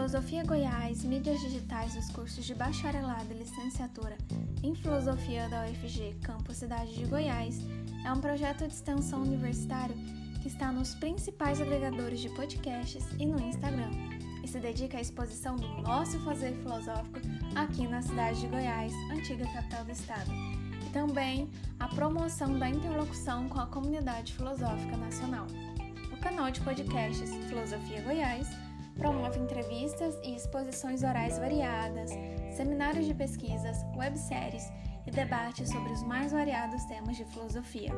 Filosofia Goiás, mídias digitais dos cursos de bacharelado e licenciatura em Filosofia da UFG, Campus Cidade de Goiás, é um projeto de extensão universitário que está nos principais agregadores de podcasts e no Instagram, e se dedica à exposição do nosso fazer filosófico aqui na cidade de Goiás, antiga capital do estado, e também à promoção da interlocução com a comunidade filosófica nacional. O canal de podcasts Filosofia Goiás promove entrevistas e exposições orais variadas, seminários de pesquisas, webséries e debates sobre os mais variados temas de filosofia.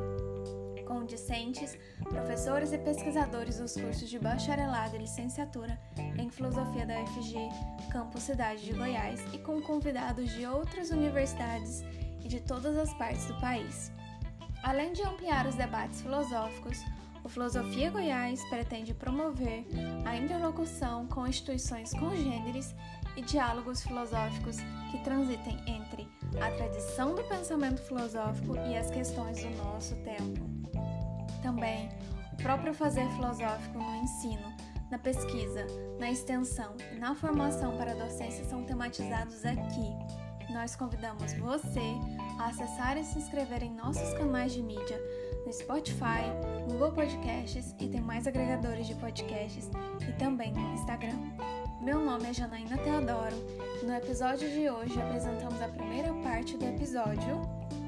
Com discentes, professores e pesquisadores dos cursos de bacharelado e licenciatura em filosofia da UFG, Campus Cidade de Goiás, e com convidados de outras universidades e de todas as partes do país. Além de ampliar os debates filosóficos, o Filosofia Goiás pretende promover a interlocução com instituições congêneres e diálogos filosóficos que transitem entre a tradição do pensamento filosófico e as questões do nosso tempo. Também, o próprio fazer filosófico no ensino, na pesquisa, na extensão e na formação para a docência são tematizados aqui. Nós convidamos você a acessar e se inscrever em nossos canais de mídia no Spotify, Google Podcasts e tem mais agregadores de podcasts e também no Instagram. Meu nome é Janaína Teodoro e no episódio de hoje apresentamos a primeira parte do episódio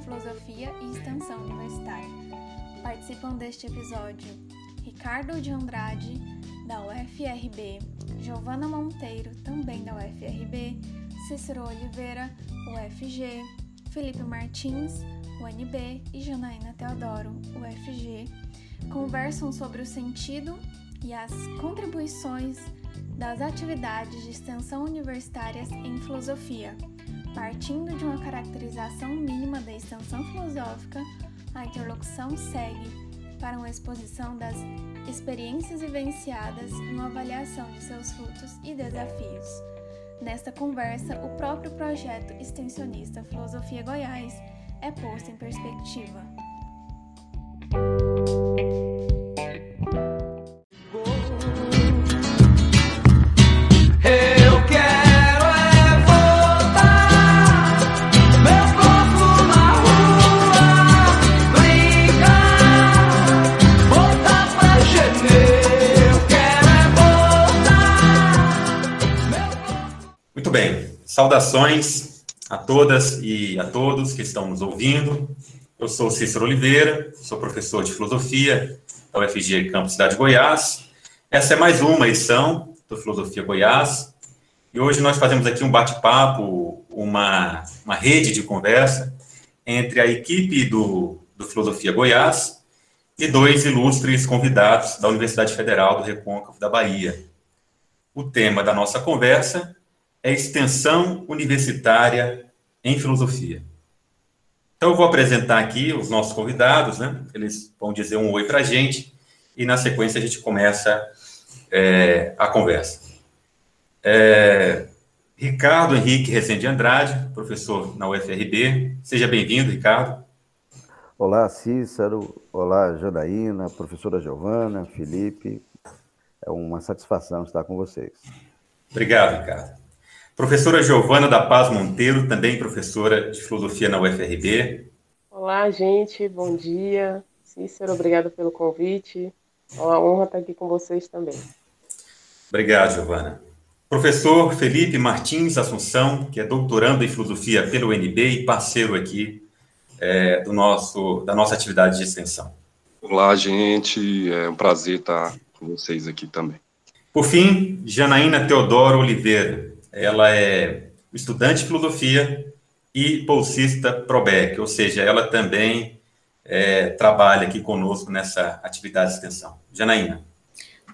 Filosofia e Extensão Universitária. Participam deste episódio Ricardo de Andrade, da UFRB, Giovana Monteiro, também da UFRB, Cícero Oliveira, UFG, Felipe Martins, UNB, e Janaína Teodoro, UFG, conversam sobre o sentido e as contribuições das atividades de extensão universitárias em filosofia. Partindo de uma caracterização mínima da extensão filosófica, a interlocução segue para uma exposição das experiências vivenciadas e uma avaliação de seus frutos e desafios. Nesta conversa, o próprio projeto extensionista Filosofia Goiás é posto em perspectiva. Bem, saudações a todas e a todos que estão nos ouvindo. Eu sou Cícero Oliveira, sou professor de filosofia da UFG Campus Cidade de Goiás. Essa é mais uma edição do Filosofia Goiás e hoje nós fazemos aqui um bate-papo, uma, uma rede de conversa entre a equipe do, do Filosofia Goiás e dois ilustres convidados da Universidade Federal do Recôncavo da Bahia. O tema da nossa conversa é extensão universitária em filosofia. Então, eu vou apresentar aqui os nossos convidados, né? Eles vão dizer um oi para a gente e, na sequência, a gente começa é, a conversa. É, Ricardo Henrique Rezende Andrade, professor na UFRB. Seja bem-vindo, Ricardo. Olá, Cícero. Olá, Janaína, professora Giovana, Felipe. É uma satisfação estar com vocês. Obrigado, Ricardo. Professora Giovana da Paz Monteiro, também professora de filosofia na UFRB. Olá, gente, bom dia. Cícero, obrigado pelo convite. É uma honra estar aqui com vocês também. Obrigado, Giovana. Professor Felipe Martins Assunção, que é doutorando em filosofia pelo UNB e parceiro aqui é, do nosso, da nossa atividade de extensão. Olá, gente. É um prazer estar com vocês aqui também. Por fim, Janaína Teodoro Oliveira. Ela é estudante de filosofia e bolsista ProBEC, ou seja, ela também é, trabalha aqui conosco nessa atividade de extensão. Janaína.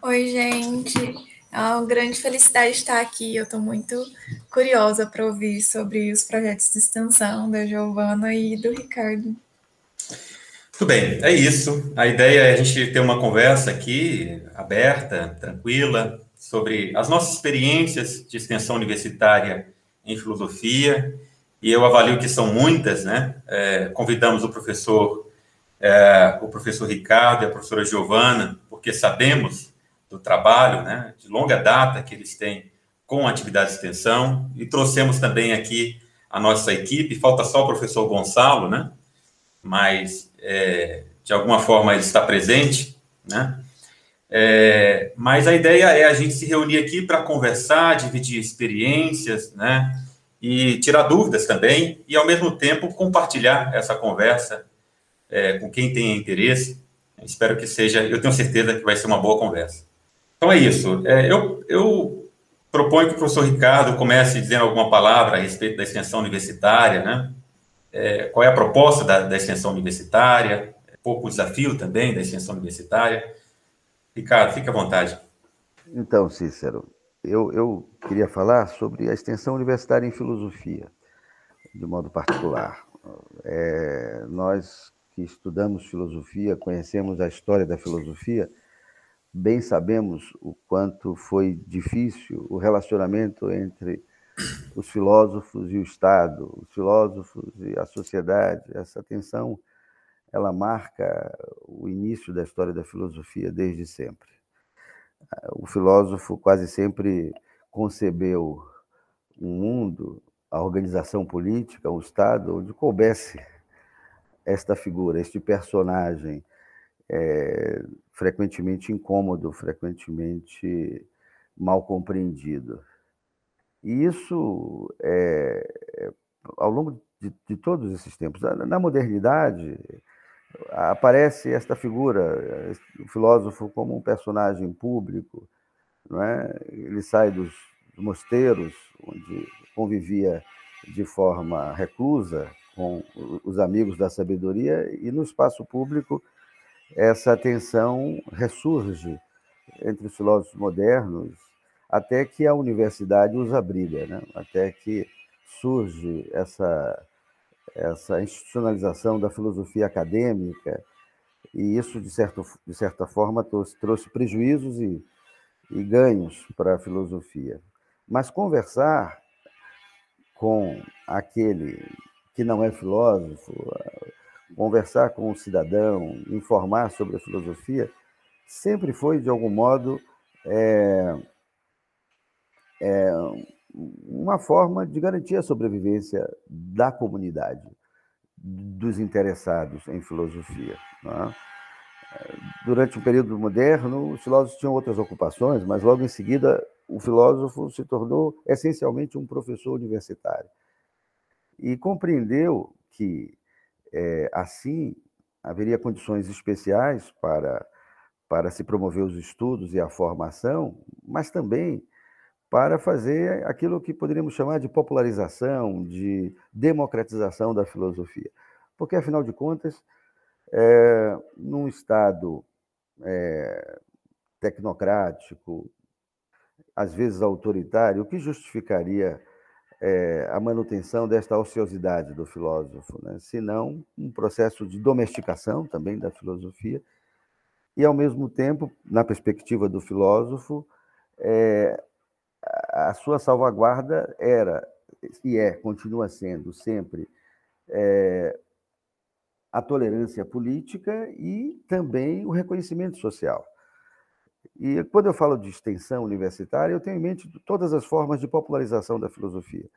Oi, gente. É uma grande felicidade estar aqui. Eu estou muito curiosa para ouvir sobre os projetos de extensão da Giovana e do Ricardo. Tudo bem, é isso. A ideia é a gente ter uma conversa aqui aberta, tranquila, sobre as nossas experiências de extensão universitária em filosofia. E eu avalio que são muitas, né? É, convidamos o professor, é, o professor Ricardo e a professora Giovana, porque sabemos do trabalho, né, de longa data que eles têm com atividade de extensão e trouxemos também aqui a nossa equipe. Falta só o professor Gonçalo, né? Mas é, de alguma forma ele está presente, né? É, mas a ideia é a gente se reunir aqui para conversar, dividir experiências, né? E tirar dúvidas também, e ao mesmo tempo compartilhar essa conversa é, com quem tem interesse. Espero que seja, eu tenho certeza que vai ser uma boa conversa. Então é isso. É, eu, eu proponho que o professor Ricardo comece dizendo alguma palavra a respeito da extensão universitária, né? É, qual é a proposta da, da extensão universitária, pouco o desafio também da extensão universitária. Ricardo, fique à vontade. Então, Cícero, eu, eu queria falar sobre a extensão universitária em filosofia, de modo particular. É, nós que estudamos filosofia, conhecemos a história da filosofia, bem sabemos o quanto foi difícil o relacionamento entre os filósofos e o Estado, os filósofos e a sociedade. Essa tensão ela marca o início da história da filosofia desde sempre. O filósofo quase sempre concebeu um mundo, a organização política, o Estado, onde coubesse esta figura, este personagem é, frequentemente incômodo, frequentemente mal compreendido. E isso, é, ao longo de, de, todos esses tempos, na modernidade, aparece esta figura, o filósofo como um personagem público, não é? Ele sai dos mosteiros, onde convivia de forma reclusa com os amigos da sabedoria, e no espaço público essa tensão ressurge entre os filósofos modernos, até que a universidade os abriga, né? até que surge essa essa institucionalização da filosofia acadêmica, e isso, de, certo, de certa forma, trouxe, trouxe prejuízos e, e ganhos para a filosofia. Mas conversar com aquele que não é filósofo, conversar com o cidadão, informar sobre a filosofia, sempre foi, de algum modo, é, é, uma forma de garantir a sobrevivência da comunidade, dos interessados em filosofia. É? Durante o período moderno, os filósofos tinham outras ocupações, mas logo em seguida o filósofo se tornou essencialmente um professor universitário. E compreendeu que, é, assim, haveria condições especiais para, para se promover os estudos e a formação, mas também para fazer aquilo que poderíamos chamar de popularização, de democratização da filosofia. Porque, afinal de contas, é, num Estado é, tecnocrático, às vezes autoritário, o que justificaria é, a manutenção desta ociosidade do filósofo, né? se não um processo de domesticação também da filosofia, e, ao mesmo tempo, na perspectiva do filósofo, é, a sua salvaguarda era e é, continua sendo sempre é, a tolerância política e também o reconhecimento social. E quando eu falo de extensão universitária, eu tenho em mente todas as formas de popularização da filosofia.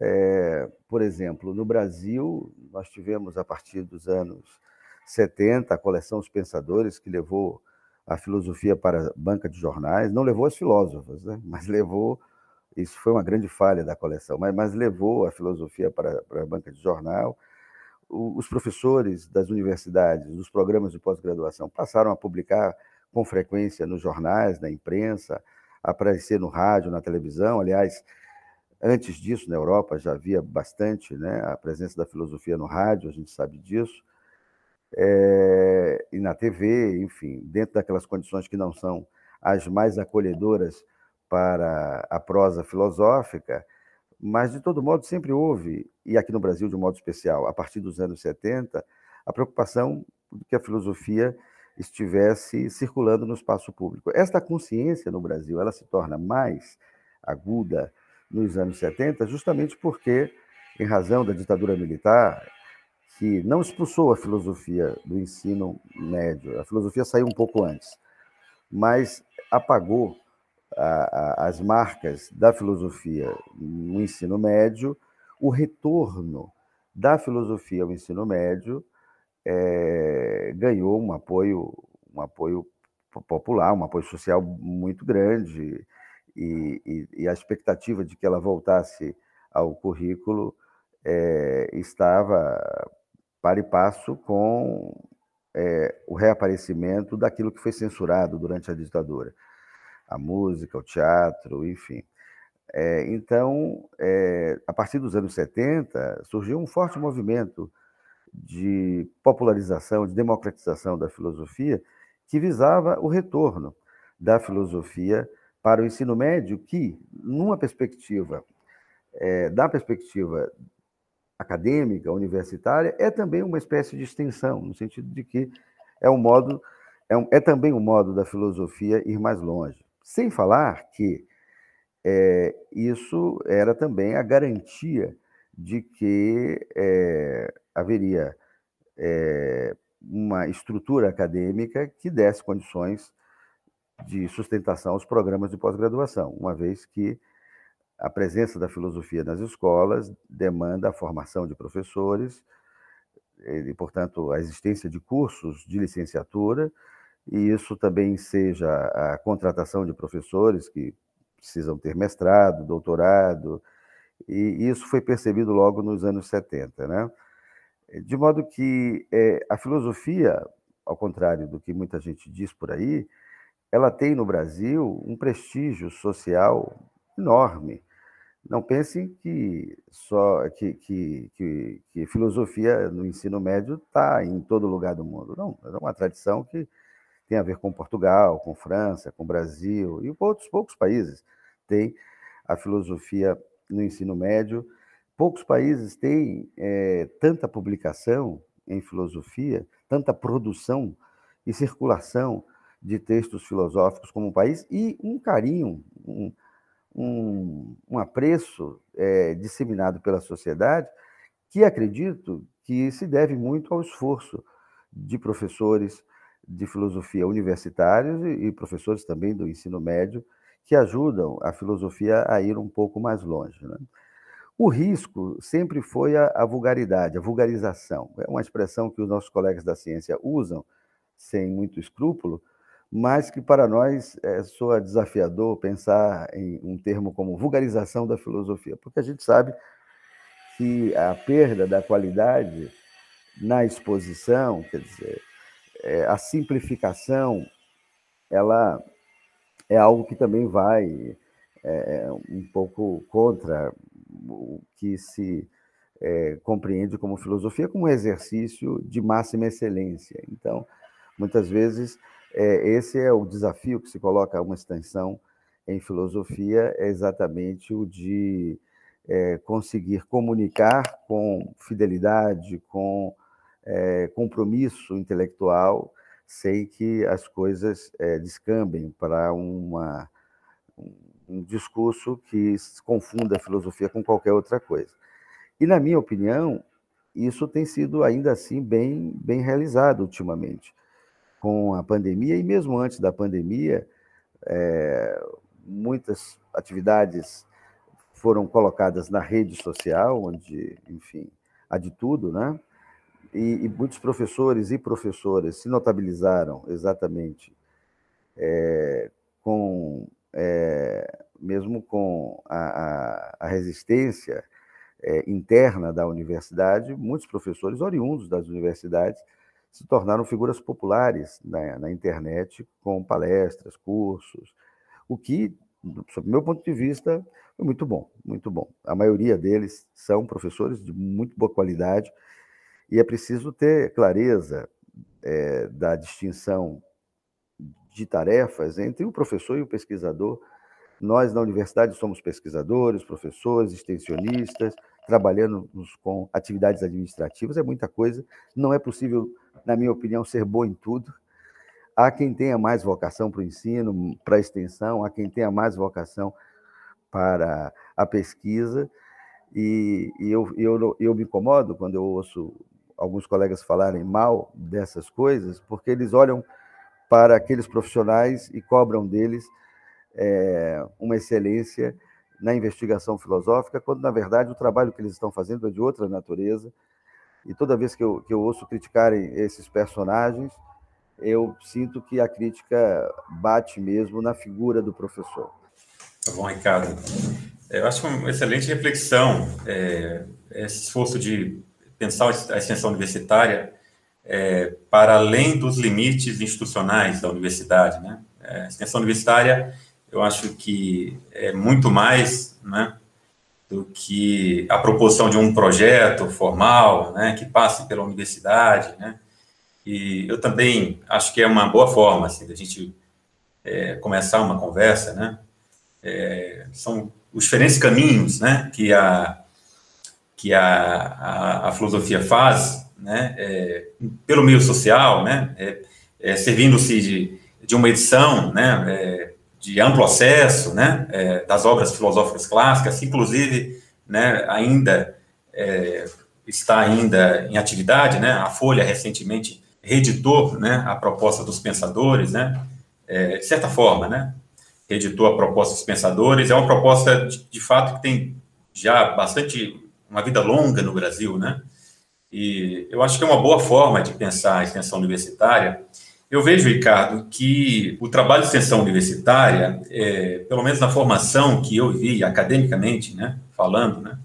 É, por exemplo, no Brasil, nós tivemos, a partir dos anos 70, a coleção Os Pensadores, que levou a filosofia para banca de jornais, não levou as filósofas, né? mas levou, isso foi uma grande falha da coleção, mas, mas levou a filosofia para, para a banca de jornal. os professores das universidades, dos programas de pós-graduação, passaram a publicar com frequência nos jornais, na imprensa, aparecer no rádio, na televisão. Aliás, antes disso, na Europa já havia bastante né, a presença da filosofia no rádio, a gente sabe disso é, e na TV, enfim, dentro daquelas condições que não são as mais acolhedoras para a prosa filosófica, mas de todo modo sempre houve, e aqui no Brasil de um modo especial, a partir dos anos 70, a preocupação de que a filosofia estivesse circulando no espaço público. Esta consciência no Brasil, ela se torna mais aguda nos anos 70, justamente porque, em razão da ditadura militar, que não expulsou a filosofia do ensino médio, a filosofia saiu um pouco antes, mas apagou a, a, as marcas da filosofia no ensino médio, o retorno da filosofia ao ensino médio é, ganhou um apoio, um apoio popular, um apoio social muito grande, e, e, e a expectativa de que ela voltasse ao currículo é, estava para e passo com é, o reaparecimento daquilo que foi censurado durante a ditadura. A música, o teatro, enfim. É, então, é, a partir dos anos 70, surgiu um forte movimento de popularização, de democratização da filosofia, que visava o retorno da filosofia para o ensino médio, que, numa perspectiva, é, da perspectiva acadêmica, universitária, é também uma espécie de extensão, no sentido de que é um modo, é, um, é também um modo da filosofia ir mais longe. Sem falar que é, isso era também a garantia de que é, haveria é, uma estrutura acadêmica que desse condições de sustentação aos programas de pós-graduação, uma vez que a presença da filosofia nas escolas demanda a formação de professores e, portanto, a existência de cursos de licenciatura, e isso também seja a contratação de professores que precisam ter mestrado, doutorado, e isso foi percebido logo nos anos 70. Né? De modo que é, a filosofia, ao contrário do que muita gente diz por aí, ela tem no Brasil um prestígio social enorme. Não pensem que só que, que, que, que filosofia no ensino médio está em todo lugar do mundo. Não, é uma tradição que tem a ver com Portugal, com França, com Brasil e outros poucos países têm a filosofia no ensino médio. Poucos países têm é, tanta publicação em filosofia, tanta produção e circulação de textos filosóficos como um país e um carinho, um, um, um apreço é, disseminado pela sociedade, que acredito que se deve muito ao esforço de professores de filosofia universitários e, e professores também do ensino médio, que ajudam a filosofia a ir um pouco mais longe. Né? O risco sempre foi a, a, vulgaridade, a vulgarização. É uma expressão que os nossos colegas da ciência usam sem muito escrúpulo, mas que para nós é, soa desafiador pensar em um termo como vulgarização da filosofia, porque a gente sabe que a perda da qualidade na exposição, quer dizer, é, a simplificação, ela é algo que também vai é, um pouco contra o que se é, compreende como filosofia, como um exercício de máxima excelência. Então, muitas vezes é, esse é o desafio que se coloca a uma extensão em filosofia, é exatamente o de é, conseguir comunicar com fidelidade, com é, compromisso intelectual, sem que as coisas é, descambem para uma, um discurso que confunda a filosofia com qualquer outra coisa. E, na minha opinião, isso tem sido ainda assim bem, bem realizado ultimamente com a pandemia e mesmo antes da pandemia, é, muitas atividades foram colocadas na rede social, onde, enfim, há de tudo, né? E, e muitos professores e professoras se notabilizaram exatamente é, com, é, mesmo com a, a, a resistência é, interna da universidade, muitos professores oriundos das universidades se tornaram figuras populares na, na internet com palestras, cursos, o que, sob meu ponto de vista, foi muito bom, muito bom. A maioria deles são professores de muito boa qualidade e é preciso ter clareza é, da distinção de tarefas entre o professor e o pesquisador. Nós, na universidade, somos pesquisadores, professores, extensionistas, trabalhando com atividades administrativas, é muita coisa. Não é possível na minha opinião, ser bom em tudo. Há quem tenha mais vocação para o ensino, para a extensão, há quem tenha mais vocação para a pesquisa. E, e eu, eu, eu me incomodo quando eu ouço alguns colegas falarem mal dessas coisas, porque eles olham para aqueles profissionais e cobram deles é, uma excelência na investigação filosófica, quando, na verdade, o trabalho que eles estão fazendo é de outra natureza. E toda vez que eu, que eu ouço criticarem esses personagens, eu sinto que a crítica bate mesmo na figura do professor. Tá bom, Ricardo. Eu acho uma excelente reflexão é, esse esforço de pensar a extensão universitária é, para além dos limites institucionais da universidade, né? É, a extensão universitária, eu acho que é muito mais, né, do que a proposição de um projeto formal, né, que passe pela universidade, né? E eu também acho que é uma boa forma, assim, da gente é, começar uma conversa, né? É, são os diferentes caminhos, né, que a que a, a, a filosofia faz, né, é, pelo meio social, né, é, é servindo-se de, de uma edição, né, é, de amplo acesso, né, é, das obras filosóficas clássicas, inclusive, né, ainda está ainda em atividade, né, a Folha recentemente reeditou, né, a proposta dos pensadores, né, de certa forma, né, reeditou a proposta dos pensadores, é uma proposta, de, de fato, que tem já bastante uma vida longa no Brasil, né? E eu acho que é uma boa forma de pensar a extensão universitária. Eu vejo, Ricardo, que o trabalho de extensão universitária, é, pelo menos na formação que eu vi academicamente, né, falando, né,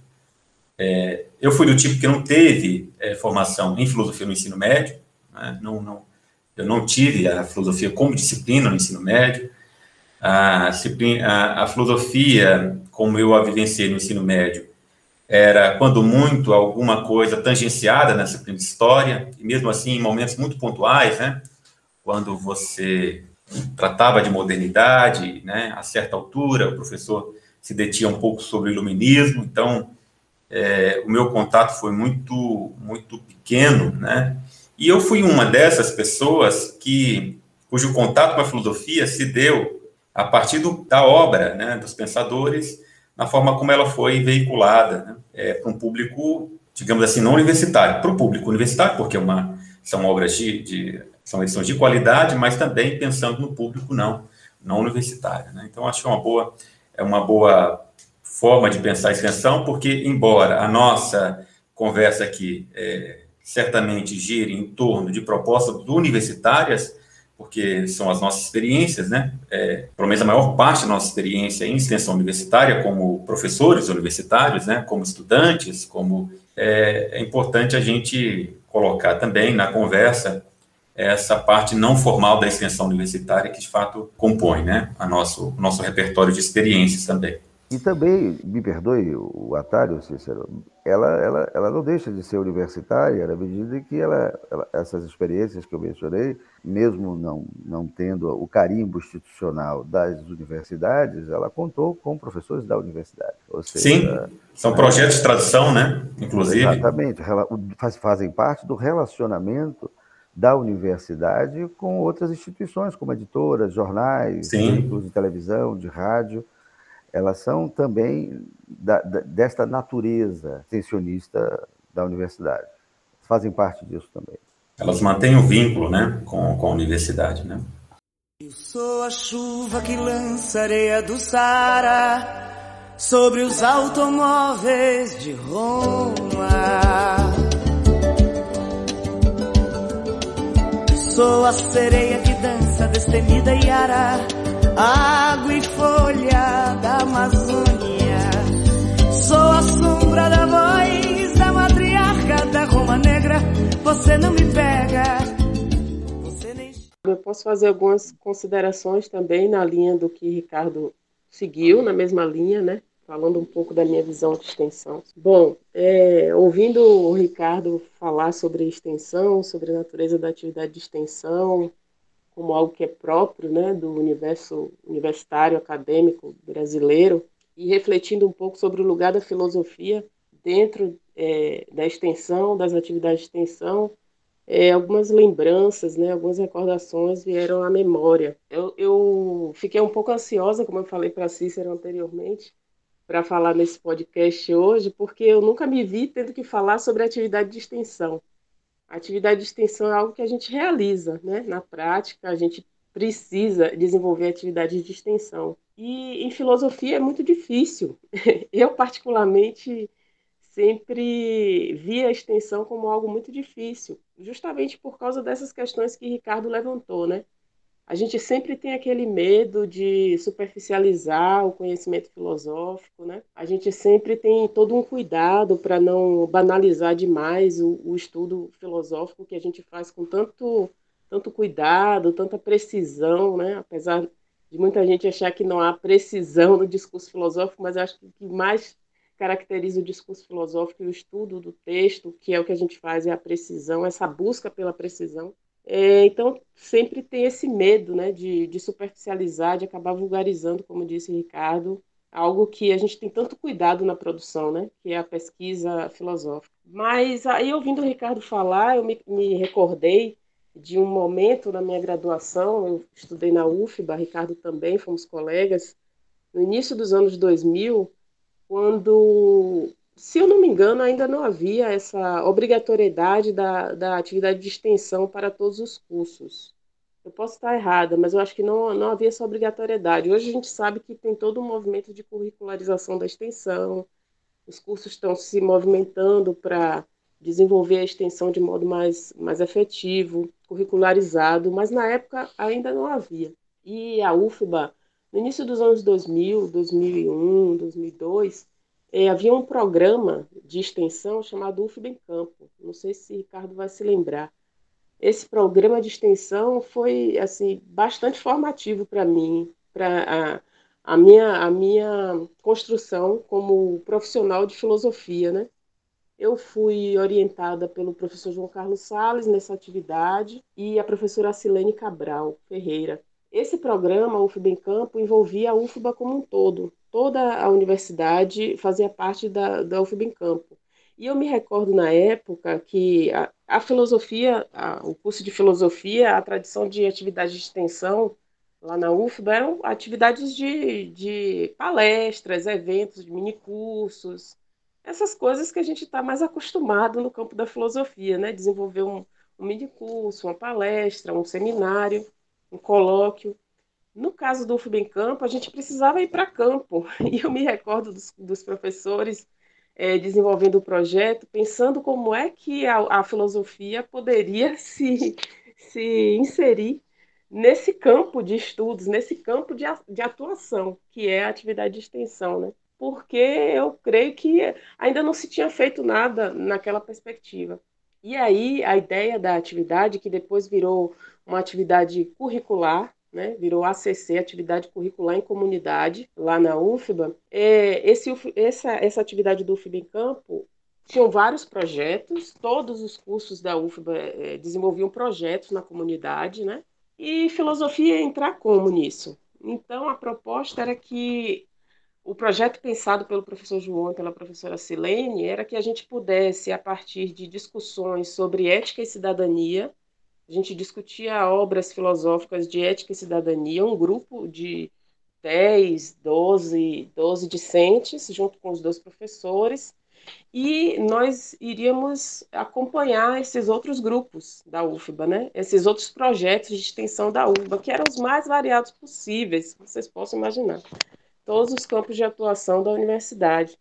é, eu fui do tipo que não teve é, formação em filosofia no ensino médio, né, não, não, eu não tive a filosofia como disciplina no ensino médio, a, a, a filosofia, como eu a vivenciei no ensino médio, era, quando muito, alguma coisa tangenciada na disciplina de história, e mesmo assim em momentos muito pontuais, né, quando você tratava de modernidade, né, a certa altura, o professor se detinha um pouco sobre o iluminismo, então é, o meu contato foi muito, muito pequeno, né, e eu fui uma dessas pessoas que, cujo contato com a filosofia se deu a partir do, da obra, né, dos pensadores, na forma como ela foi veiculada né, é, para um público, digamos assim, não universitário, para o público universitário, porque é uma, são obras de, de, são edições de qualidade, mas também pensando no público não, não universitário. Né? Então, acho que é uma boa, é uma boa forma de pensar a extensão, porque, embora a nossa conversa aqui é, certamente gire em torno de propostas universitárias, porque são as nossas experiências, né? É, pelo menos a maior parte da nossa experiência em extensão universitária, como professores universitários, né? Como estudantes, como é, é importante a gente colocar também na conversa essa parte não formal da extensão universitária que de fato compõe, né? A nosso nosso repertório de experiências também. E também, me perdoe o atalho, Cícero, ela, ela, ela não deixa de ser universitária na medida que ela, ela, essas experiências que eu mencionei, mesmo não, não tendo o carimbo institucional das universidades, ela contou com professores da universidade. Seja, Sim, são projetos de tradução, né? Inclusive. Exatamente, fazem parte do relacionamento da universidade com outras instituições, como editoras, jornais, veículos de televisão, de rádio elas são também da, da, desta natureza extensionista da universidade. Fazem parte disso também. Elas mantêm o vínculo né, com, com a universidade. Né? Eu sou a chuva que lança areia do Sara sobre os automóveis de Roma. Sou a sereia que dança destemida e ara água e folha da Amazônia. Sou a sombra da voz da matriarca da Roma Negra. Você não me pega. Eu posso fazer algumas considerações também na linha do que Ricardo seguiu, na mesma linha, né? Falando um pouco da minha visão de extensão. Bom, é, ouvindo o Ricardo falar sobre extensão, sobre a natureza da atividade de extensão, como algo que é próprio né, do universo universitário, acadêmico brasileiro, e refletindo um pouco sobre o lugar da filosofia dentro é, da extensão, das atividades de extensão, é, algumas lembranças, né, algumas recordações vieram à memória. Eu, eu fiquei um pouco ansiosa, como eu falei para Cícero anteriormente, para falar nesse podcast hoje, porque eu nunca me vi tendo que falar sobre atividade de extensão. Atividade de extensão é algo que a gente realiza, né? Na prática, a gente precisa desenvolver atividades de extensão. E em filosofia é muito difícil. Eu, particularmente, sempre vi a extensão como algo muito difícil, justamente por causa dessas questões que Ricardo levantou, né? A gente sempre tem aquele medo de superficializar o conhecimento filosófico, né? A gente sempre tem todo um cuidado para não banalizar demais o, o, estudo filosófico que a gente faz com tanto, tanto cuidado, tanta precisão, né? Apesar de muita gente achar que não há precisão no discurso filosófico, mas acho que o que mais caracteriza o discurso filosófico e o estudo do texto, que é o que a gente faz, é a precisão, essa busca pela precisão. É, então, sempre tem esse medo né, de, de superficializar, de acabar vulgarizando, como disse Ricardo, algo que a gente tem tanto cuidado na produção, né, que é a pesquisa filosófica. Mas aí, ouvindo o Ricardo falar, eu me, me recordei de um momento na minha graduação, eu estudei na UFBA, Ricardo também, fomos colegas, no início dos anos 2000, quando, se eu não me engano, ainda não havia essa obrigatoriedade da, da atividade de extensão para todos os cursos. Eu posso estar errada, mas eu acho que não, não havia essa obrigatoriedade. Hoje a gente sabe que tem todo um movimento de curricularização da extensão, os cursos estão se movimentando para desenvolver a extensão de modo mais, mais efetivo, curricularizado, mas na época ainda não havia. E a UFBA no início dos anos 2000, 2001, 2002, é, havia um programa de extensão chamado UFB em Campo. Não sei se Ricardo vai se lembrar. Esse programa de extensão foi assim bastante formativo para mim, para a, a, minha, a minha construção como profissional de filosofia, né? Eu fui orientada pelo professor João Carlos Sales nessa atividade e a professora Silene Cabral Ferreira. Esse programa, UFBA em Campo, envolvia a UFBA como um todo. Toda a universidade fazia parte da, da UFBA em Campo. E eu me recordo na época que a, a filosofia, a, o curso de filosofia, a tradição de atividade de extensão lá na UFBA eram atividades de, de palestras, eventos, de minicursos, essas coisas que a gente está mais acostumado no campo da filosofia, né? Desenvolver um, um minicurso, uma palestra, um seminário um colóquio. No caso do UFBEM Campo, a gente precisava ir para campo. E eu me recordo dos, dos professores é, desenvolvendo o projeto, pensando como é que a, a filosofia poderia se, se inserir nesse campo de estudos, nesse campo de, de atuação, que é a atividade de extensão, né? Porque eu creio que ainda não se tinha feito nada naquela perspectiva. E aí a ideia da atividade, que depois virou uma atividade curricular, né, virou ACC, Atividade Curricular em Comunidade, lá na UFBA. É, esse, essa, essa atividade do UFBA em Campo tinham vários projetos, todos os cursos da UFBA é, desenvolviam projetos na comunidade, né? E filosofia ia entrar como nisso? Então, a proposta era que o projeto pensado pelo professor João e pela professora Silene era que a gente pudesse, a partir de discussões sobre ética e cidadania, a gente discutia obras filosóficas de ética e cidadania, um grupo de 10, 12, 12 discentes, junto com os dois professores, e nós iríamos acompanhar esses outros grupos da UFBA, né? esses outros projetos de extensão da UFBA, que eram os mais variados possíveis, vocês possam imaginar todos os campos de atuação da universidade.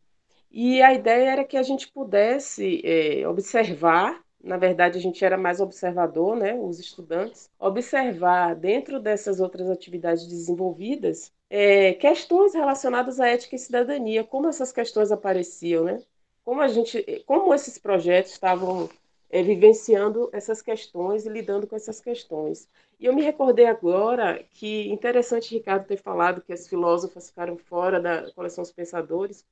E a ideia era que a gente pudesse é, observar, na verdade a gente era mais observador, né, os estudantes, observar dentro dessas outras atividades desenvolvidas é, questões relacionadas à ética e cidadania, como essas questões apareciam, né? Como a gente, como esses projetos estavam é, vivenciando essas questões e lidando com essas questões. E eu me recordei agora que interessante Ricardo ter falado que as filósofas ficaram fora da coleção dos pensadores.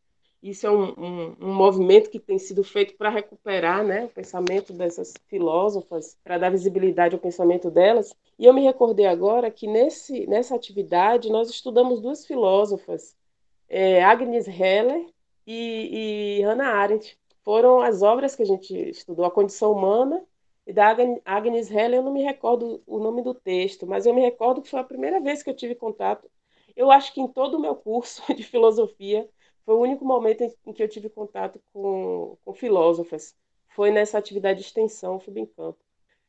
Isso é um, um, um movimento que tem sido feito para recuperar né, o pensamento dessas filósofas, para dar visibilidade ao pensamento delas. E eu me recordei agora que nesse, nessa atividade nós estudamos duas filósofas, é, Agnes Heller e, e Hannah Arendt. Foram as obras que a gente estudou, A Condição Humana e da Agnes Heller, eu não me recordo o nome do texto, mas eu me recordo que foi a primeira vez que eu tive contato. Eu acho que em todo o meu curso de filosofia foi o único momento em que eu tive contato com, com filósofas. Foi nessa atividade de extensão, campo.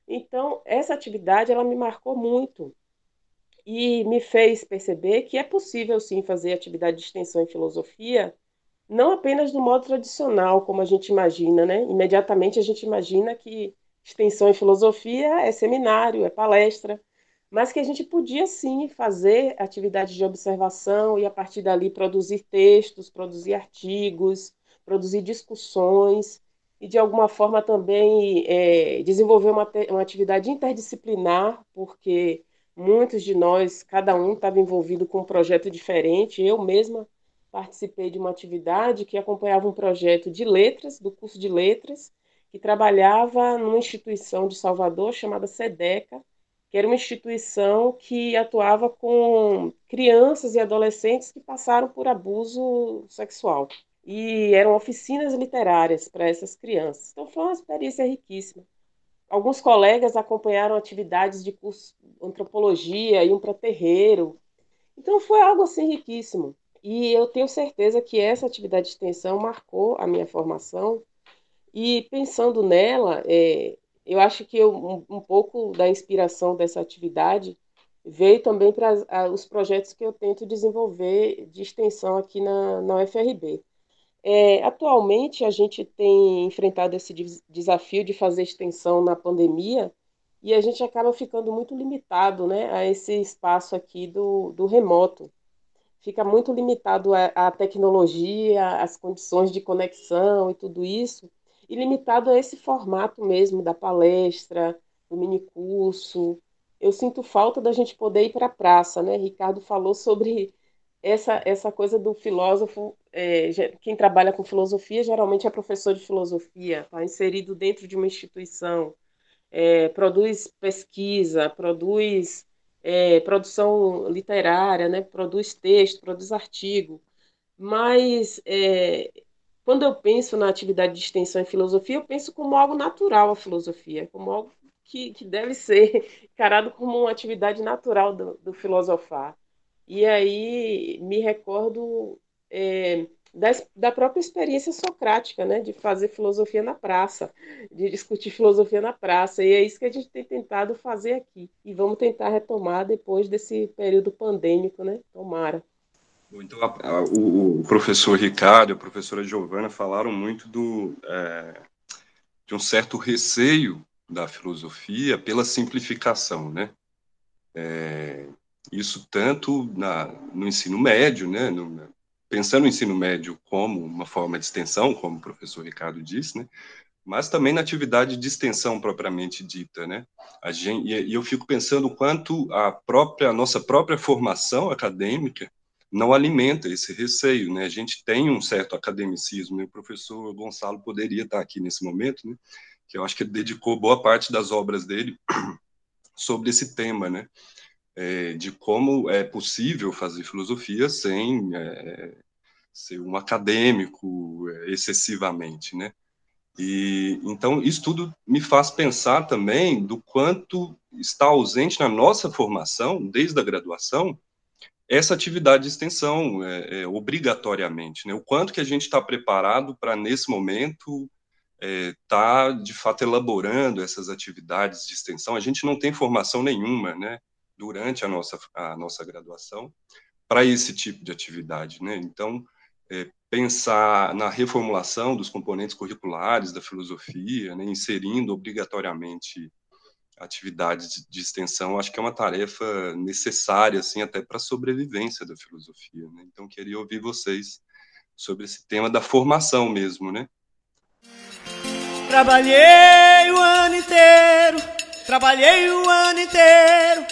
Então, essa atividade, ela me marcou muito. e me fez perceber que é possível sim fazer atividade de extensão em filosofia, não apenas do modo tradicional, como a gente imagina, né? Imediatamente a gente imagina que extensão em filosofia é seminário, é palestra, mas que a gente podia sim fazer atividades de observação e a partir dali produzir textos, produzir artigos, produzir discussões e de alguma forma também é, desenvolver uma, uma atividade interdisciplinar, porque muitos de nós, cada um estava envolvido com um projeto diferente. Eu mesma participei de uma atividade que acompanhava um projeto de letras, do curso de letras, que trabalhava numa instituição de Salvador chamada SEDECA, que era uma instituição que atuava com crianças e adolescentes que passaram por abuso sexual. E eram oficinas literárias para essas crianças. Então foi uma experiência riquíssima. Alguns colegas acompanharam atividades de curso antropologia, iam para terreiro. Então foi algo assim riquíssimo. E eu tenho certeza que essa atividade de extensão marcou a minha formação. E pensando nela, é, eu acho que eu, um, um, pouco da inspiração dessa atividade veio também para os projetos que eu tento desenvolver de extensão aqui na, na UFRB. É, atualmente, a gente tem enfrentado esse desafio de fazer extensão na pandemia e a gente acaba ficando muito limitado né, a esse espaço aqui do, do remoto. Fica muito limitado à tecnologia, às condições de conexão e tudo isso e limitado a esse formato mesmo da palestra, do minicurso. Eu sinto falta da gente poder ir para a praça, né? Ricardo falou sobre essa, essa coisa do filósofo, é, quem trabalha com filosofia geralmente é professor de filosofia, está inserido dentro de uma instituição, é, produz pesquisa, produz é, produção literária, né, produz texto, produz artigo, mas é, quando eu penso na atividade de extensão em filosofia, eu penso como algo natural a filosofia, como algo que, que deve ser encarado como uma atividade natural do, do filosofar. E aí me recordo é, da, da própria experiência socrática, né, de fazer filosofia na praça, de discutir filosofia na praça. E é isso que a gente tem tentado fazer aqui. E vamos tentar retomar depois desse período pandêmico, né? Tomara. Então, a, a, o, o, professor Ricardo e a professora Giovana falaram muito do, é, de um certo receio da filosofia pela simplificação, né? É, isso tanto na, no ensino médio, né? No, pensando no ensino médio como uma forma de extensão, como o professor Ricardo disse, né? Mas também na atividade de extensão propriamente dita, né? A gente, e eu fico pensando quanto a própria a nossa própria formação acadêmica não alimenta esse receio, né? A gente tem um certo academicismo, e o professor Gonçalo poderia estar aqui nesse momento, né? Que eu acho que ele dedicou boa parte das obras dele sobre esse tema, né? É, de como é possível fazer filosofia sem é, ser um acadêmico é, excessivamente, né? E então isso tudo me faz pensar também do quanto está ausente na nossa formação, desde a graduação, essa atividade de extensão, é, é, obrigatoriamente, né? O quanto que a gente está preparado para, nesse momento, estar, é, tá, de fato, elaborando essas atividades de extensão. A gente não tem formação nenhuma, né, durante a nossa, a nossa graduação, para esse tipo de atividade, né? Então, é, pensar na reformulação dos componentes curriculares da filosofia, né, inserindo obrigatoriamente atividades de extensão, acho que é uma tarefa necessária, assim, até para a sobrevivência da filosofia. Né? Então, queria ouvir vocês sobre esse tema da formação mesmo, né? Trabalhei o ano inteiro, trabalhei o ano inteiro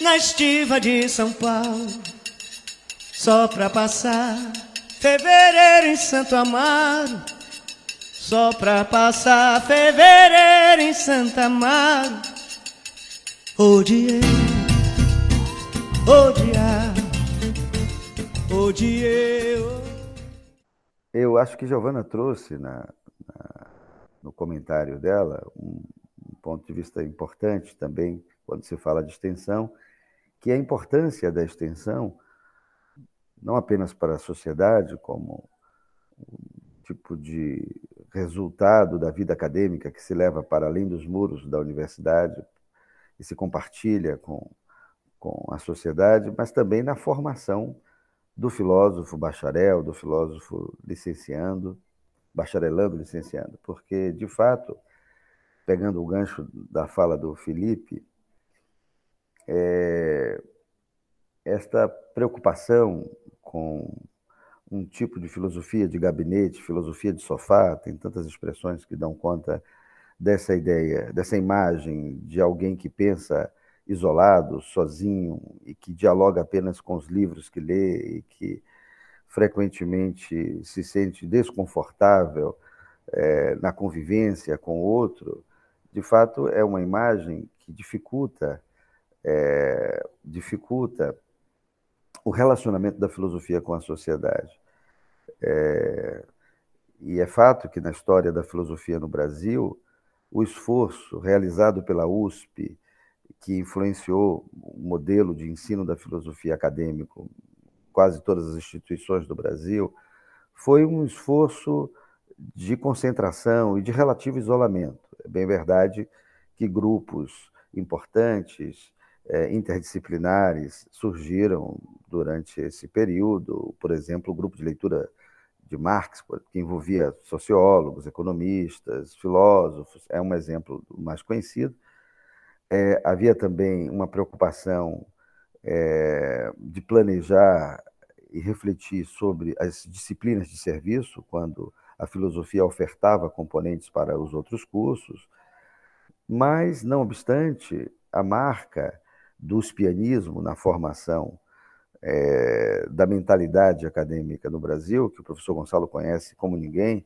na estiva de São Paulo, só para passar fevereiro em Santo Amaro, só para passar fevereiro em Santa Amaro. Odiei, odiar, odiei. Eu acho que Giovana trouxe na, na, no comentário dela um, um ponto de vista importante também, quando se fala de extensão, que é a importância da extensão, não apenas para a sociedade, como um tipo de resultado da vida acadêmica que se leva para além dos muros da universidade, e se compartilha com, com a, sociedade, mas também na formação do filósofo bacharel, do filósofo licenciando, bacharelando, licenciando, porque, de fato, pegando o gancho da fala do Felipe, é, esta preocupação com um tipo de filosofia de gabinete, filosofia de sofá, tem tantas expressões que dão conta dessa ideia, dessa imagem de alguém que pensa isolado, sozinho e que dialoga apenas com os livros que lê e que frequentemente se sente desconfortável é, na convivência com o outro, de fato é uma imagem que dificulta é, dificulta o relacionamento da filosofia com a sociedade. É, e é fato que na história da filosofia no Brasil, o esforço realizado pela USP, que influenciou o modelo de ensino da filosofia acadêmico, quase todas as instituições do Brasil, foi um esforço de concentração e de relativo isolamento. É bem verdade que grupos importantes é, interdisciplinares surgiram durante esse período, por exemplo, o grupo de leitura de Marx, que envolvia sociólogos, economistas, filósofos, é um exemplo mais conhecido. É, havia também uma preocupação é, de planejar e refletir sobre as disciplinas de serviço, quando a filosofia ofertava componentes para os outros cursos, mas, não obstante, a marca do pianismo na formação é, da mentalidade acadêmica no Brasil, que o professor Gonçalo conhece como ninguém,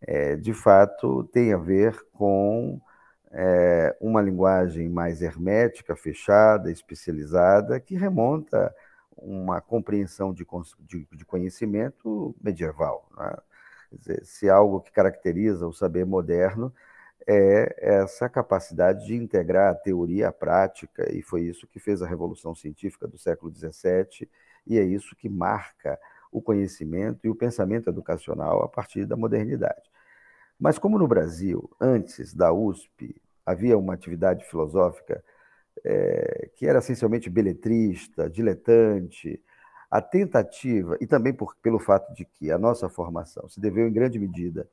é, de fato tem a ver com é, uma linguagem mais hermética, fechada, especializada, que remonta uma compreensão de, de, de conhecimento medieval. Né? Dizer, se algo que caracteriza o saber moderno é essa capacidade de integrar a teoria à prática, e foi isso que fez a Revolução Científica do século XVII, e é isso que marca o conhecimento e o pensamento educacional a partir da modernidade. Mas, como no Brasil, antes da USP, havia uma atividade filosófica é, que era essencialmente beletrista, diletante, a tentativa, e também por, pelo fato de que a nossa formação se deveu em grande medida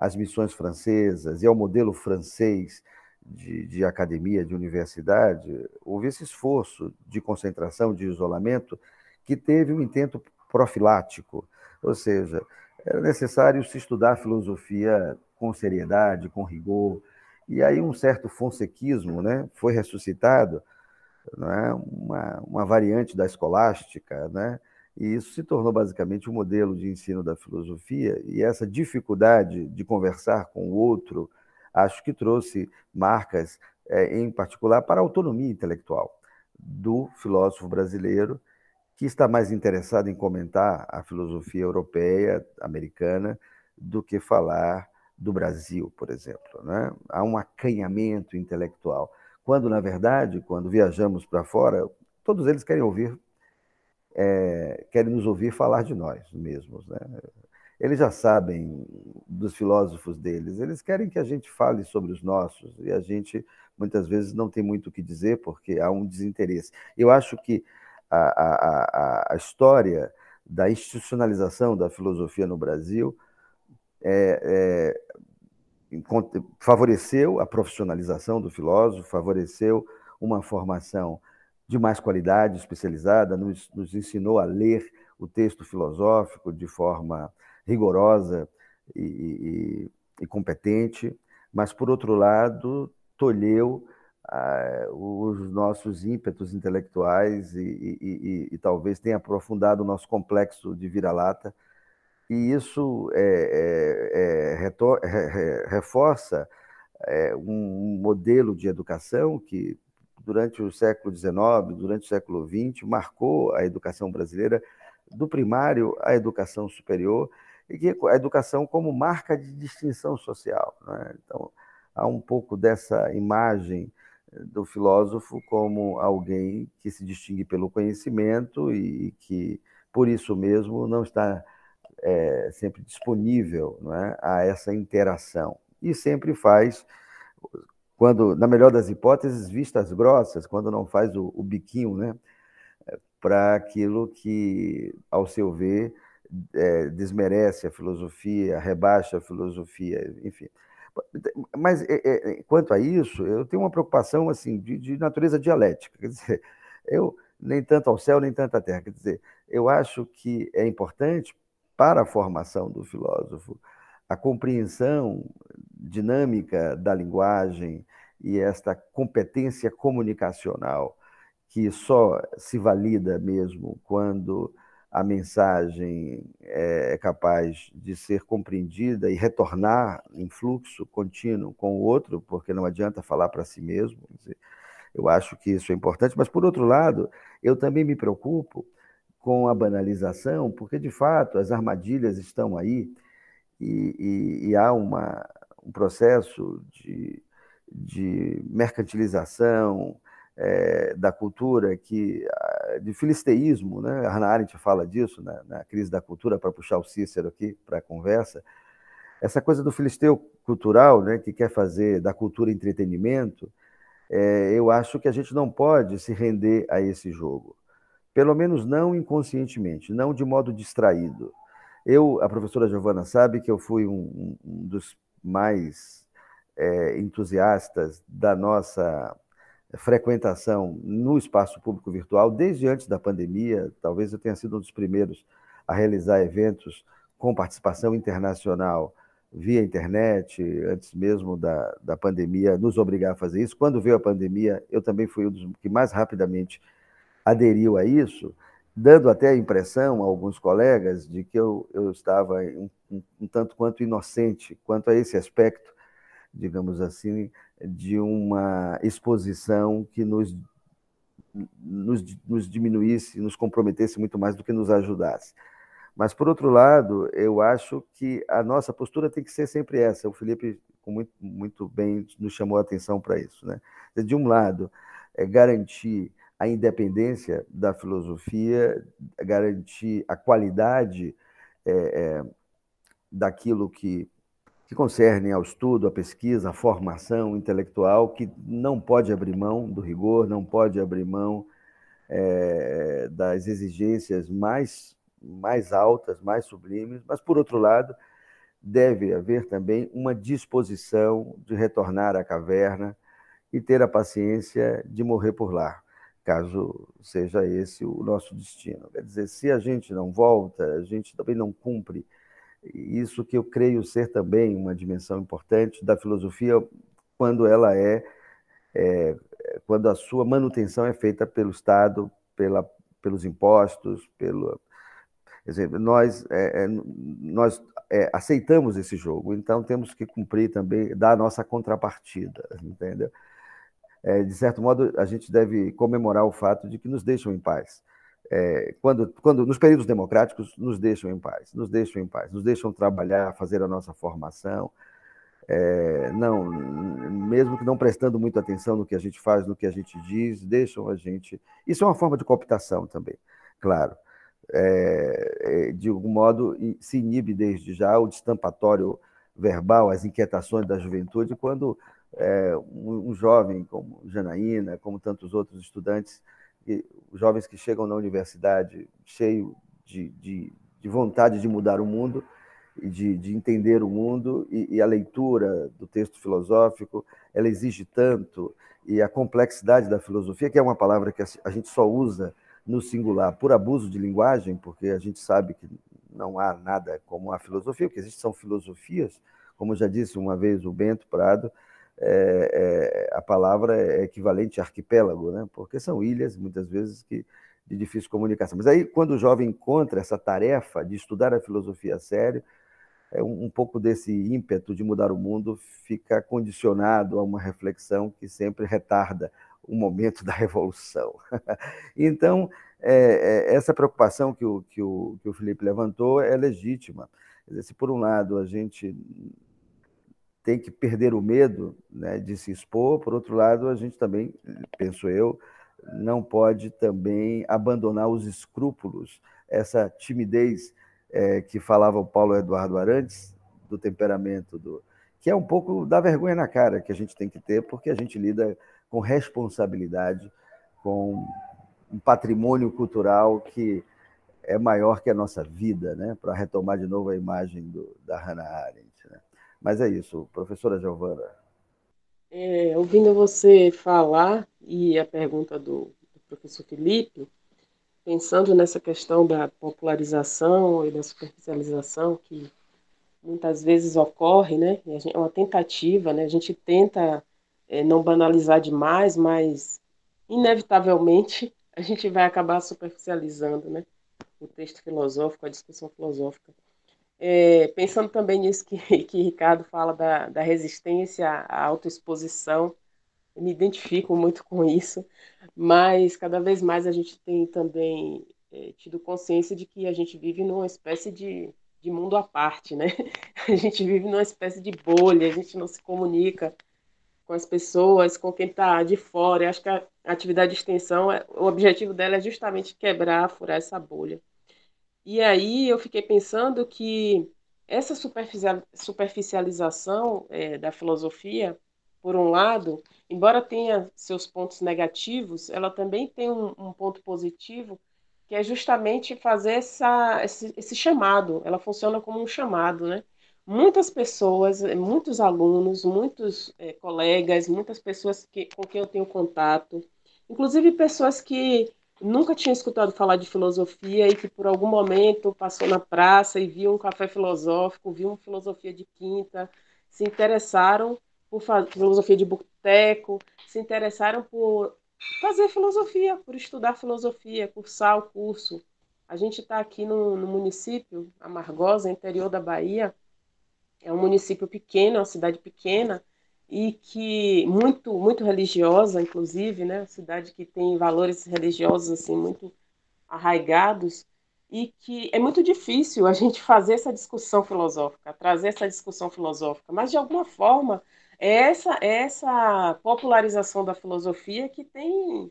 às missões francesas e ao modelo francês de, de, academia, de universidade, houve esse esforço de concentração, de isolamento, que teve um intento profilático, ou seja, era necessário se estudar filosofia com seriedade, com rigor, e aí um certo fonsequismo né, foi ressuscitado, não é? uma, uma variante da escolástica, né? E isso se tornou basicamente o um modelo de ensino da filosofia, e essa dificuldade de conversar com o outro, acho que trouxe marcas, é, em particular, para a autonomia intelectual do filósofo brasileiro, que está mais interessado em comentar a filosofia europeia, americana, do que falar do Brasil, por exemplo. Né? Há um acanhamento intelectual. Quando, na verdade, quando viajamos para fora, todos eles querem ouvir é, querem nos ouvir falar de nós mesmos. Né? Eles já sabem dos filósofos deles, eles querem que a gente fale sobre os nossos, e a gente muitas vezes não tem muito o que dizer porque há um desinteresse. Eu acho que a, a, a, história da institucionalização da filosofia no Brasil é, é, favoreceu a profissionalização do filósofo, favoreceu uma formação de mais qualidade, especializada, nos, nos ensinou a ler o texto filosófico de forma rigorosa e, e, e competente, mas, por outro lado, tolheu ah, os nossos ímpetos intelectuais e, e, talvez tenha aprofundado o nosso complexo de vira-lata. E isso é, é, é, reforça é, um modelo de educação que durante o século XIX, durante o século XX, marcou a educação brasileira do primário à educação superior e que a educação como marca de distinção social. Né? Então, há um pouco dessa imagem do filósofo como alguém que se distingue pelo conhecimento e que, por isso mesmo, não está é, sempre disponível é, a essa interação. E sempre faz quando, na melhor das hipóteses, vistas grossas, quando não faz o, o biquinho, né? para aquilo que, ao seu ver, é, desmerece a filosofia, rebaixa a filosofia, enfim. Mas é, é, quanto a isso, eu tenho uma preocupação assim de, de, natureza dialética. Quer dizer, eu nem tanto ao céu nem tanto à terra. Quer dizer, eu acho que é importante para a formação do filósofo a compreensão dinâmica da linguagem e esta competência comunicacional que só se valida mesmo quando a mensagem é capaz de ser compreendida e retornar em fluxo contínuo com o outro, porque não adianta falar para si mesmo. Eu acho que isso é importante, mas, por outro lado, eu também me preocupo com a banalização, porque, de fato, as armadilhas estão aí e, e, e há uma, um processo de, de mercantilização, é, da cultura, que, de filisteísmo, né? a Hannah Arendt fala disso na, na crise da cultura, para puxar o Cícero aqui para a conversa, essa coisa do filisteu cultural, né, que quer fazer da cultura entretenimento, é, eu acho que a gente não pode se render a esse jogo. Pelo menos não inconscientemente, não de modo distraído. Eu, a professora Giovana sabe que eu fui um, um dos mais é, entusiastas da nossa frequentação no espaço público virtual desde antes da pandemia. Talvez eu tenha sido um dos primeiros a realizar eventos com participação internacional via internet, antes mesmo da, da pandemia nos obrigar a fazer isso. Quando veio a pandemia, eu também fui um dos que mais rapidamente aderiu a isso, dando até a impressão a alguns colegas de que eu, eu estava um, um, um tanto quanto inocente quanto a esse aspecto, digamos assim, de uma exposição que nos, nos, nos diminuísse, nos comprometesse muito mais do que nos ajudasse. Mas, por outro lado, eu acho que a nossa postura tem que ser sempre essa. O Felipe, muito, muito bem, nos chamou a atenção para isso. Né? De um lado, é garantir a independência da filosofia, garantir a qualidade é, é, daquilo que que concernem ao estudo, à pesquisa, à formação intelectual, que não pode abrir mão do rigor, não pode abrir mão é, das exigências mais, mais altas, mais sublimes, mas, por outro lado, deve haver também uma disposição de retornar à caverna e ter a paciência de morrer por lá, caso seja esse o nosso destino. Quer dizer, se a gente não volta, a gente também não cumpre isso que eu creio ser também uma dimensão importante da filosofia quando ela é, é quando a sua manutenção é feita pelo Estado, pela, pelos impostos, pelo dizer, nós é, é, nós é, aceitamos esse jogo, então temos que cumprir também dar a nossa contrapartida, entendeu? É, de certo modo, a gente deve comemorar o fato de que nos deixam em paz é, quando, quando nos períodos democráticos nos deixam em paz, nos deixam em paz, nos deixam trabalhar, fazer a nossa formação, é, não, mesmo que não prestando muita atenção no que a gente faz, no que a gente diz, deixam a gente. Isso é uma forma de cooptação também, claro. É, é de algum modo se inibe desde já o destampatório verbal, as inquietações da juventude, quando é, um, um jovem como Janaína, como tantos outros estudantes os jovens que chegam na universidade cheio de, de, de vontade de mudar o mundo e de, de entender o mundo, e, e, a leitura do texto filosófico, ela exige tanto, e a complexidade da filosofia, que é uma palavra que a gente só usa no singular por abuso de linguagem, porque a gente sabe que não há nada como a filosofia, o que existe são filosofias, como já disse uma vez o Bento Prado, é, é, a palavra é equivalente a arquipélago, né? porque são ilhas, muitas vezes, que, de difícil comunicação. Mas aí, quando o jovem encontra essa tarefa de estudar a filosofia a sério, é um, um pouco desse ímpeto de mudar o mundo fica condicionado a uma reflexão que sempre retarda o momento da revolução. então, é, é, essa preocupação que o, que, o, que o Felipe levantou é legítima. Dizer, se, por um lado, a gente tem que perder o medo né, de se expor. Por outro lado, a gente também, penso eu, não pode também abandonar os escrúpulos, essa timidez é, que falava o Paulo Eduardo Arantes, do temperamento do. que é um pouco da vergonha na cara que a gente tem que ter, porque a gente lida com responsabilidade com um patrimônio cultural que é maior que a nossa vida, né? para retomar de novo a imagem do, da Hannah Arendt. Né? Mas é isso, professora Giovana. É, ouvindo você falar e a pergunta do, do professor Felipe, pensando nessa questão da popularização e da superficialização que muitas vezes ocorre, né? É uma tentativa, né? A gente tenta é, não banalizar demais, mas inevitavelmente a gente vai acabar superficializando, né? O texto filosófico, a discussão filosófica. É, pensando também nisso que, que Ricardo fala da, da resistência à autoexposição, me identifico muito com isso, mas cada vez mais a gente tem também é, tido consciência de que a gente vive numa espécie de de mundo à parte, né? A gente vive numa espécie de bolha, a gente não se comunica com as pessoas, com quem está de fora. Eu acho que a atividade de extensão, é, o objetivo dela é justamente quebrar, furar essa bolha. E aí eu fiquei pensando que essa superficialização é, da filosofia, por um lado, embora tenha seus pontos negativos, ela também tem um, um ponto positivo, que é justamente fazer essa, esse, esse chamado. Ela funciona como um chamado, né? Muitas pessoas, muitos alunos, muitos é, colegas, muitas pessoas que, com quem eu tenho contato, inclusive pessoas que nunca tinham escutado falar de filosofia e que por algum momento passou na praça e viu um café filosófico, viu uma filosofia de quinta, se interessaram por filosofia de boteco, se interessaram por fazer filosofia, por estudar filosofia, cursar o curso. A gente está aqui no, no, município, Amargosa, interior da Bahia. É um município pequeno, é uma cidade pequena e que muito muito religiosa, inclusive, né? Cidade que tem valores religiosos assim muito arraigados e que é muito difícil a gente fazer essa discussão filosófica, trazer essa discussão filosófica, mas de alguma forma é essa, é essa popularização da filosofia que tem,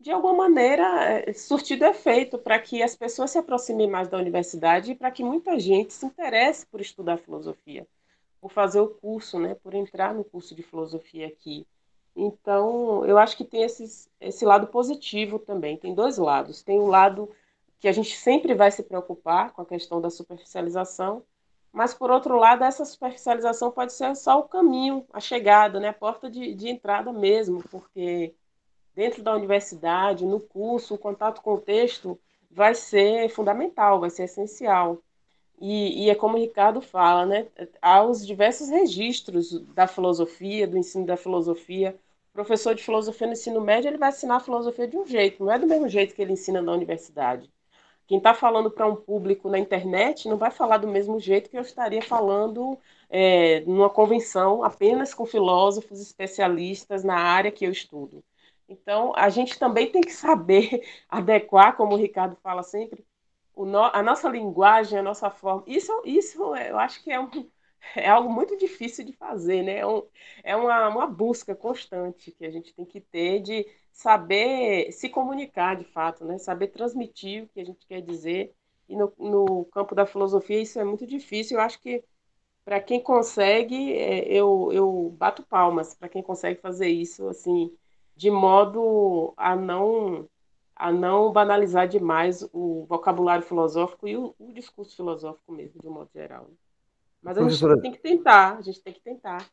de alguma maneira, é, surtido efeito para que as pessoas se aproximem mais da universidade e para que muita gente se interesse por estudar filosofia, por fazer o curso, né, por entrar no curso de filosofia aqui. Então, eu acho que tem esses, esse lado positivo também. Tem dois lados. Tem o lado que a gente sempre vai se preocupar com a questão da superficialização, mas, por outro lado, essa superficialização pode ser só o caminho, a chegada, né? a porta de, de entrada mesmo, porque dentro da universidade, no curso, o contato com o texto vai ser fundamental, vai ser essencial. E, e, é como o Ricardo fala, né? há os diversos registros da filosofia, do ensino da filosofia. O professor de filosofia no ensino médio ele vai ensinar a filosofia de um jeito, não é do mesmo jeito que ele ensina na universidade. Quem está falando para um público na internet não vai falar do mesmo jeito que eu estaria falando é, numa convenção apenas com filósofos especialistas na área que eu estudo. Então, a gente também tem que saber adequar, como o Ricardo fala sempre, no, a nossa linguagem, a nossa forma. Isso, isso eu acho que é, um, é algo muito difícil de fazer, né? É, um, é uma, uma busca constante que a gente tem que ter de saber se comunicar de fato, né? saber transmitir o que a gente quer dizer. E no, no campo da filosofia isso é muito difícil. Eu acho que para quem consegue, é, eu, eu bato palmas para quem consegue fazer isso assim, de modo a não a não banalizar demais o vocabulário filosófico e o, o discurso filosófico mesmo, de um modo geral. Né? Mas a gente tem que tentar, a gente tem que tentar.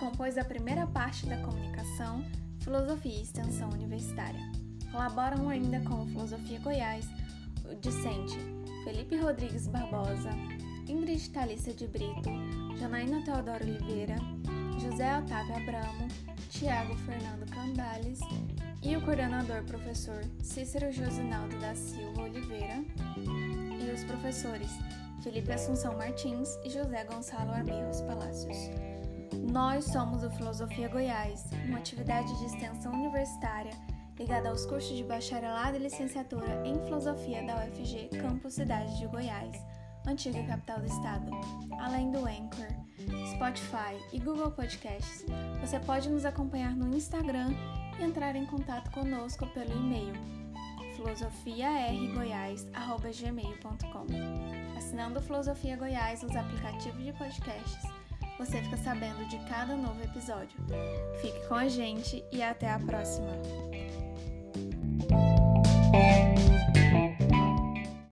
Compôs a primeira parte da comunicação Filosofia e Extensão Universitária. Colaboram ainda com Filosofia Goiás o discente Felipe Rodrigues Barbosa, Ingrid Thalissa de Brito, Janaína Teodoro Oliveira, José Otávio Abramo, Tiago Fernando Candales e o coordenador professor Cícero Josinaldo da Silva Oliveira e os professores Felipe Assunção Martins e José Gonçalo Arbirros Palácios. Nós somos o Filosofia Goiás, uma atividade de extensão universitária ligada aos cursos de bacharelado e licenciatura em Filosofia da UFG Campus Cidade de Goiás, antiga capital do estado. Além do Anchor, Spotify e Google Podcasts, você pode nos acompanhar no Instagram e entrar em contato conosco pelo e-mail filosofiargoiás.gmail.com Assinando Filosofia Goiás nos aplicativos de podcasts, você fica sabendo de cada novo episódio. Fique com a gente e até a próxima!